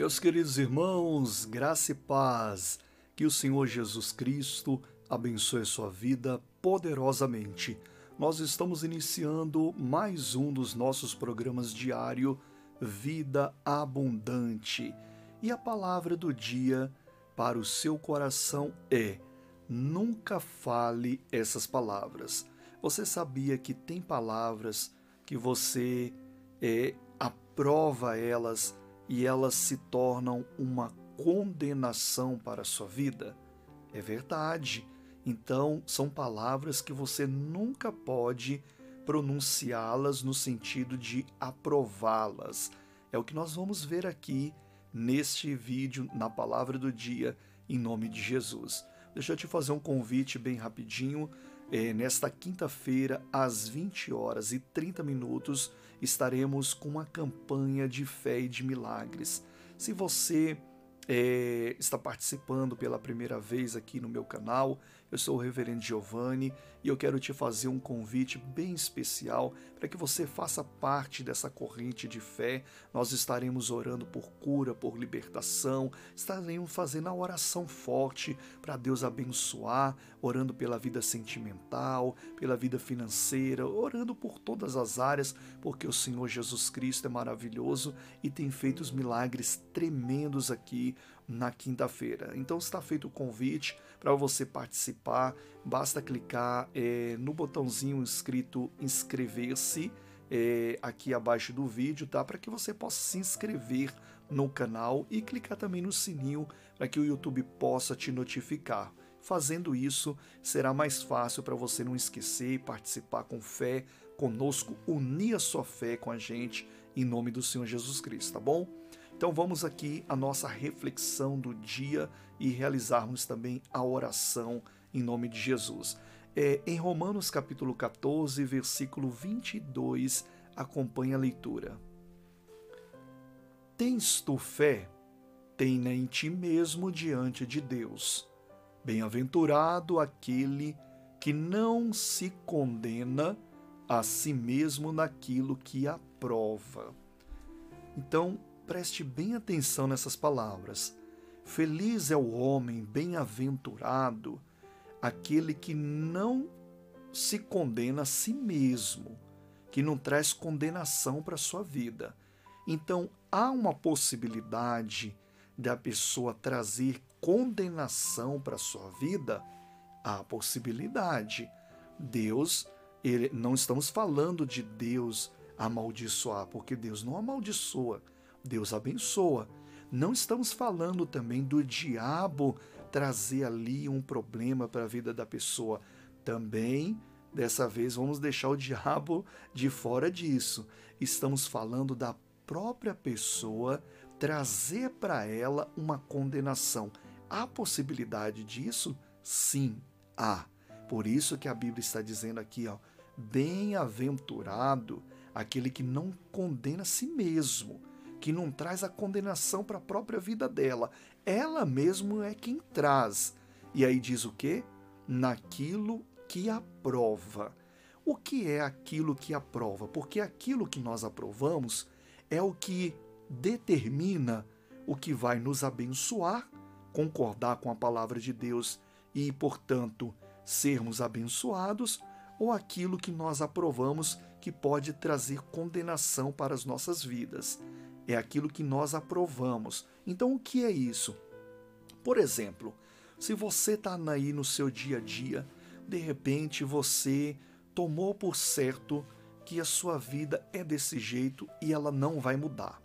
Meus queridos irmãos, graça e paz, que o Senhor Jesus Cristo abençoe sua vida poderosamente. Nós estamos iniciando mais um dos nossos programas diário Vida Abundante. E a palavra do dia para o seu coração é: nunca fale essas palavras. Você sabia que tem palavras que você é, aprova elas e elas se tornam uma condenação para a sua vida? É verdade. Então, são palavras que você nunca pode pronunciá-las no sentido de aprová-las. É o que nós vamos ver aqui neste vídeo, na palavra do dia, em nome de Jesus. Deixa eu te fazer um convite bem rapidinho. É, nesta quinta-feira, às 20 horas e 30 minutos, estaremos com uma campanha de fé e de milagres. Se você é, está participando pela primeira vez aqui no meu canal, eu sou o Reverendo Giovanni e eu quero te fazer um convite bem especial para que você faça parte dessa corrente de fé. Nós estaremos orando por cura, por libertação, estaremos fazendo a oração forte para Deus abençoar, orando pela vida sentimental, pela vida financeira, orando por todas as áreas, porque o Senhor Jesus Cristo é maravilhoso e tem feito os milagres tremendos aqui na quinta-feira. Então está feito o convite para você participar. Basta clicar é, no botãozinho escrito inscrever-se é, aqui abaixo do vídeo, tá? Para que você possa se inscrever no canal e clicar também no sininho para que o YouTube possa te notificar. Fazendo isso, será mais fácil para você não esquecer e participar com fé conosco, unir a sua fé com a gente em nome do Senhor Jesus Cristo, tá bom? Então vamos aqui a nossa reflexão do dia e realizarmos também a oração em nome de Jesus. É, em Romanos capítulo 14, versículo 22, acompanha a leitura. Tens tu fé? Tenha em ti mesmo diante de Deus. Bem-aventurado aquele que não se condena a si mesmo naquilo que aprova. Então, Preste bem atenção nessas palavras. Feliz é o homem, bem-aventurado, aquele que não se condena a si mesmo, que não traz condenação para a sua vida. Então, há uma possibilidade da pessoa trazer condenação para a sua vida? Há possibilidade. Deus, ele, não estamos falando de Deus amaldiçoar, porque Deus não amaldiçoa. Deus abençoa. Não estamos falando também do diabo trazer ali um problema para a vida da pessoa. Também, dessa vez, vamos deixar o diabo de fora disso. Estamos falando da própria pessoa trazer para ela uma condenação. Há possibilidade disso? Sim, há. Por isso que a Bíblia está dizendo aqui, ó, bem-aventurado aquele que não condena a si mesmo que não traz a condenação para a própria vida dela. Ela mesmo é quem traz. E aí diz o quê? Naquilo que aprova. O que é aquilo que aprova? Porque aquilo que nós aprovamos é o que determina o que vai nos abençoar, concordar com a palavra de Deus e, portanto, sermos abençoados, ou aquilo que nós aprovamos que pode trazer condenação para as nossas vidas é aquilo que nós aprovamos. Então, o que é isso? Por exemplo, se você está aí no seu dia a dia, de repente você tomou por certo que a sua vida é desse jeito e ela não vai mudar.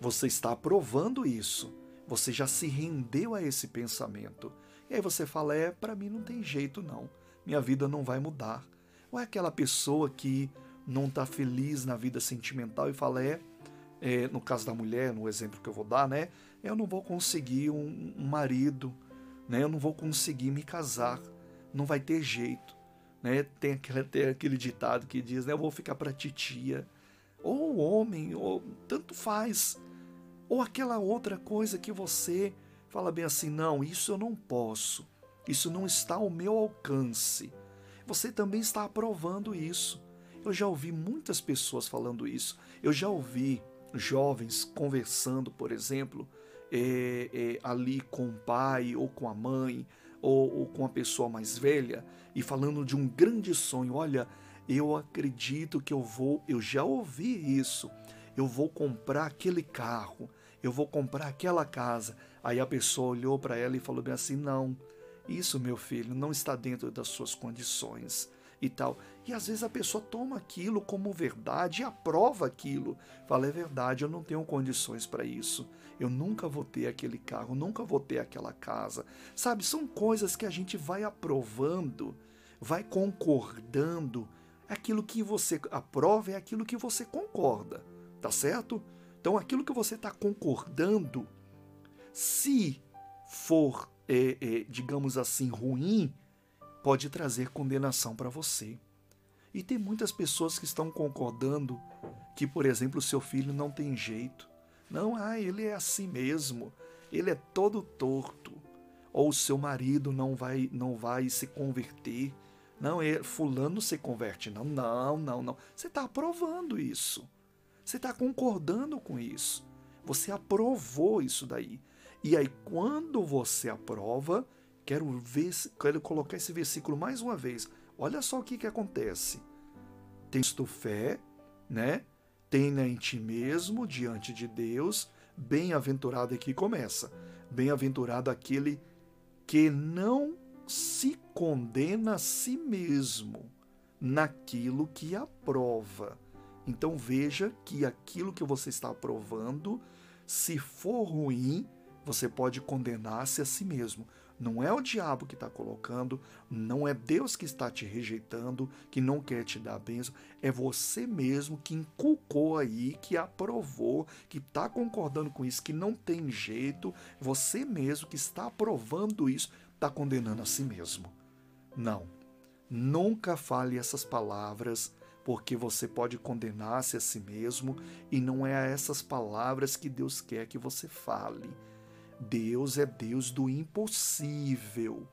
Você está aprovando isso. Você já se rendeu a esse pensamento. E aí você fala: é, para mim não tem jeito não. Minha vida não vai mudar. Ou é aquela pessoa que não está feliz na vida sentimental e fala: é, é, no caso da mulher, no exemplo que eu vou dar, né? Eu não vou conseguir um, um marido, né? Eu não vou conseguir me casar, não vai ter jeito, né? Tem aquele, tem aquele ditado que diz, né? Eu vou ficar para titia, ou homem, ou tanto faz, ou aquela outra coisa que você fala bem assim, não, isso eu não posso, isso não está ao meu alcance. Você também está aprovando isso. Eu já ouvi muitas pessoas falando isso. Eu já ouvi jovens conversando, por exemplo, é, é, ali com o pai ou com a mãe ou, ou com a pessoa mais velha e falando de um grande sonho. Olha, eu acredito que eu vou, eu já ouvi isso, eu vou comprar aquele carro, eu vou comprar aquela casa. Aí a pessoa olhou para ela e falou bem assim: não, isso, meu filho, não está dentro das suas condições e tal. E às vezes a pessoa toma aquilo como verdade e aprova aquilo. Fala, é verdade, eu não tenho condições para isso. Eu nunca vou ter aquele carro, nunca vou ter aquela casa. Sabe, são coisas que a gente vai aprovando, vai concordando. Aquilo que você aprova é aquilo que você concorda, tá certo? Então aquilo que você está concordando, se for, é, é, digamos assim, ruim, pode trazer condenação para você. E tem muitas pessoas que estão concordando que, por exemplo, seu filho não tem jeito. Não, ah, ele é assim mesmo. Ele é todo torto. Ou seu marido não vai não vai se converter. Não, é fulano se converte. Não, não, não, não. Você está aprovando isso. Você está concordando com isso. Você aprovou isso daí. E aí, quando você aprova, Quero ver, quero colocar esse versículo mais uma vez. Olha só o que, que acontece. Tens fé, né? Tenha em ti mesmo diante de Deus. Bem-aventurado aqui começa. Bem-aventurado aquele que não se condena a si mesmo naquilo que aprova. Então veja que aquilo que você está aprovando, se for ruim, você pode condenar-se a si mesmo. Não é o diabo que está colocando, não é Deus que está te rejeitando, que não quer te dar bênção, é você mesmo que inculcou aí, que aprovou, que está concordando com isso, que não tem jeito, você mesmo que está aprovando isso, está condenando a si mesmo. Não, nunca fale essas palavras porque você pode condenar-se a si mesmo e não é a essas palavras que Deus quer que você fale. Deus é Deus do impossível.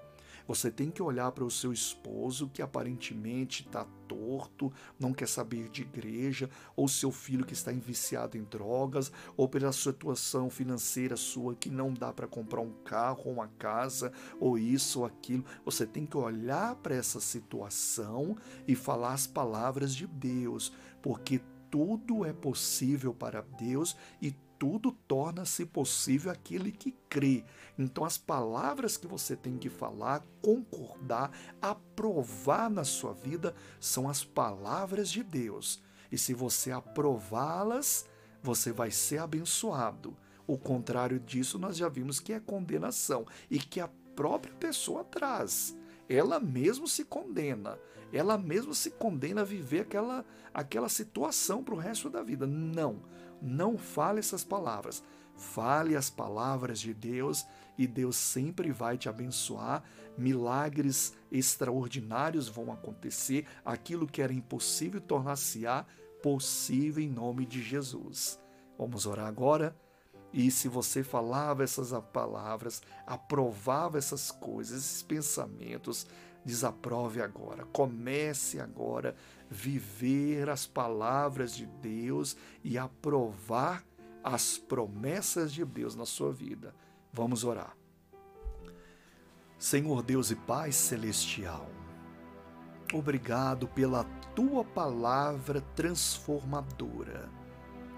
Você tem que olhar para o seu esposo que aparentemente está torto, não quer saber de igreja, ou seu filho que está enviciado em drogas, ou pela situação financeira sua que não dá para comprar um carro uma casa, ou isso ou aquilo. Você tem que olhar para essa situação e falar as palavras de Deus, porque tudo é possível para Deus e tudo torna-se possível aquele que crê. Então, as palavras que você tem que falar, concordar, aprovar na sua vida são as palavras de Deus. E se você aprová-las, você vai ser abençoado. O contrário disso, nós já vimos que é condenação e que a própria pessoa traz. Ela mesmo se condena, ela mesmo se condena a viver aquela, aquela situação para o resto da vida. Não não fale essas palavras. Fale as palavras de Deus e Deus sempre vai te abençoar. Milagres extraordinários vão acontecer. Aquilo que era impossível tornar-se-á possível em nome de Jesus. Vamos orar agora? E se você falava essas palavras, aprovava essas coisas, esses pensamentos, desaprove agora. Comece agora viver as palavras de Deus e aprovar as promessas de Deus na sua vida. Vamos orar. Senhor Deus e Pai celestial, obrigado pela tua palavra transformadora,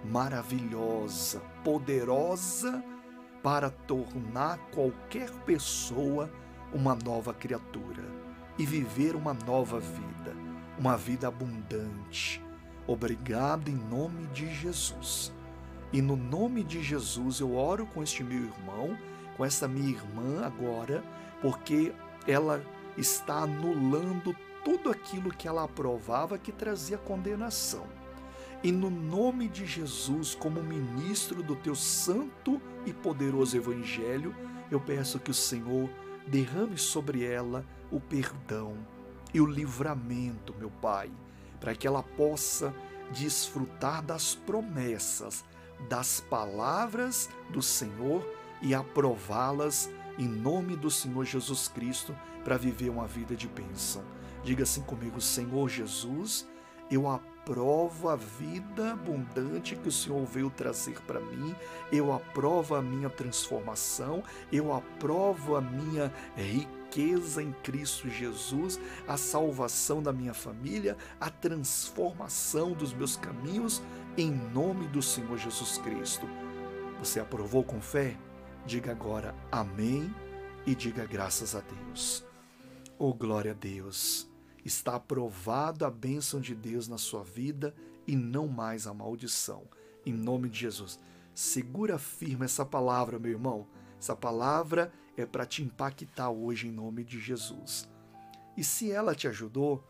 maravilhosa, poderosa para tornar qualquer pessoa uma nova criatura e viver uma nova vida uma vida abundante. Obrigado em nome de Jesus. E no nome de Jesus eu oro com este meu irmão, com essa minha irmã agora, porque ela está anulando tudo aquilo que ela aprovava que trazia condenação. E no nome de Jesus, como ministro do teu santo e poderoso evangelho, eu peço que o Senhor derrame sobre ela o perdão, e o livramento, meu Pai, para que ela possa desfrutar das promessas, das palavras do Senhor e aprová-las em nome do Senhor Jesus Cristo para viver uma vida de bênção. Diga assim comigo, Senhor Jesus, eu aprovo aprovo a vida abundante que o Senhor veio trazer para mim, eu aprovo a minha transformação, eu aprovo a minha riqueza em Cristo Jesus, a salvação da minha família, a transformação dos meus caminhos, em nome do Senhor Jesus Cristo. Você aprovou com fé? Diga agora amém e diga graças a Deus. Oh, glória a Deus! Está aprovada a bênção de Deus na sua vida e não mais a maldição. Em nome de Jesus. Segura firme essa palavra, meu irmão. Essa palavra é para te impactar hoje em nome de Jesus. E se ela te ajudou,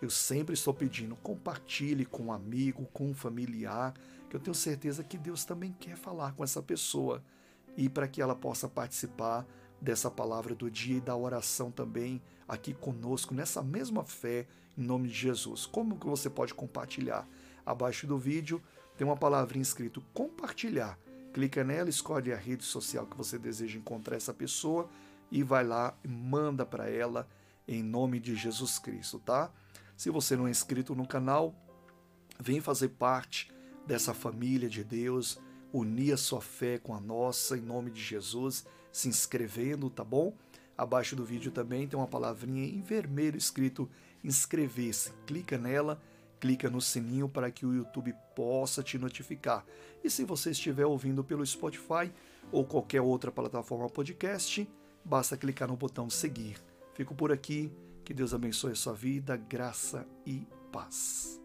eu sempre estou pedindo, compartilhe com um amigo, com um familiar, que eu tenho certeza que Deus também quer falar com essa pessoa e para que ela possa participar dessa palavra do dia e da oração também aqui conosco, nessa mesma fé, em nome de Jesus. Como que você pode compartilhar? Abaixo do vídeo tem uma palavrinha escrito compartilhar. Clica nela, escolhe a rede social que você deseja encontrar essa pessoa e vai lá e manda para ela em nome de Jesus Cristo, tá? Se você não é inscrito no canal, vem fazer parte dessa família de Deus, unir a sua fé com a nossa em nome de Jesus se inscrevendo, tá bom? Abaixo do vídeo também tem uma palavrinha em vermelho escrito inscrever-se. Clica nela, clica no sininho para que o YouTube possa te notificar. E se você estiver ouvindo pelo Spotify ou qualquer outra plataforma podcast, basta clicar no botão seguir. Fico por aqui. Que Deus abençoe a sua vida, graça e paz.